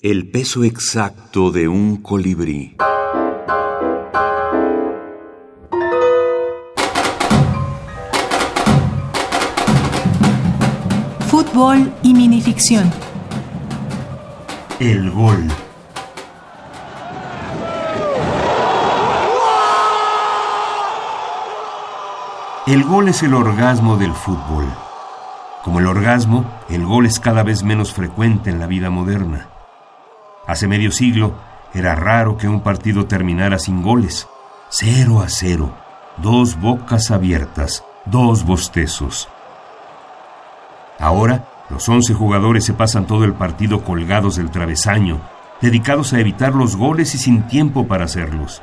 El peso exacto de un colibrí. Fútbol y minificción. El gol. El gol es el orgasmo del fútbol. Como el orgasmo, el gol es cada vez menos frecuente en la vida moderna. Hace medio siglo era raro que un partido terminara sin goles. Cero a cero, dos bocas abiertas, dos bostezos. Ahora, los once jugadores se pasan todo el partido colgados del travesaño, dedicados a evitar los goles y sin tiempo para hacerlos.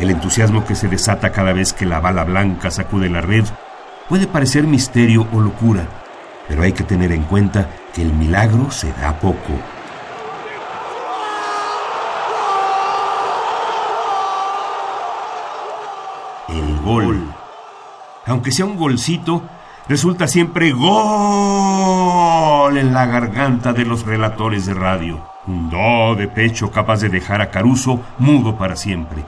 El entusiasmo que se desata cada vez que la bala blanca sacude la red puede parecer misterio o locura, pero hay que tener en cuenta que el milagro se da poco. El gol. Aunque sea un golcito, resulta siempre gol en la garganta de los relatores de radio. Un do de pecho capaz de dejar a Caruso mudo para siempre.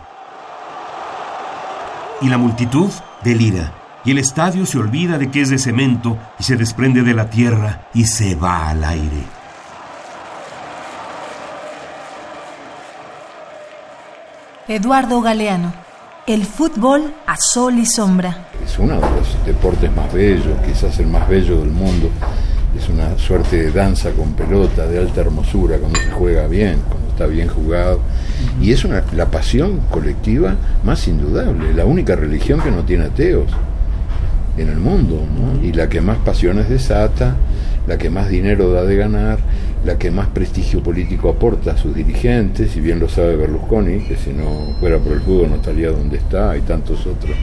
Y la multitud delira y el estadio se olvida de que es de cemento y se desprende de la tierra y se va al aire. Eduardo Galeano. El fútbol a sol y sombra. Es uno de los deportes más bellos, quizás el más bello del mundo. Es una suerte de danza con pelota, de alta hermosura, cuando se juega bien, cuando está bien jugado. Y es una, la pasión colectiva más indudable, la única religión que no tiene ateos en el mundo, ¿no? y la que más pasiones desata, la que más dinero da de ganar, la que más prestigio político aporta a sus dirigentes, y bien lo sabe Berlusconi, que si no fuera por el fútbol no estaría donde está, hay tantos otros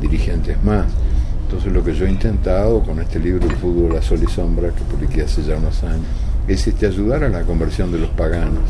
dirigentes más. Entonces lo que yo he intentado con este libro El fútbol a sol y sombra, que publiqué hace ya unos años, es este, ayudar a la conversión de los paganos.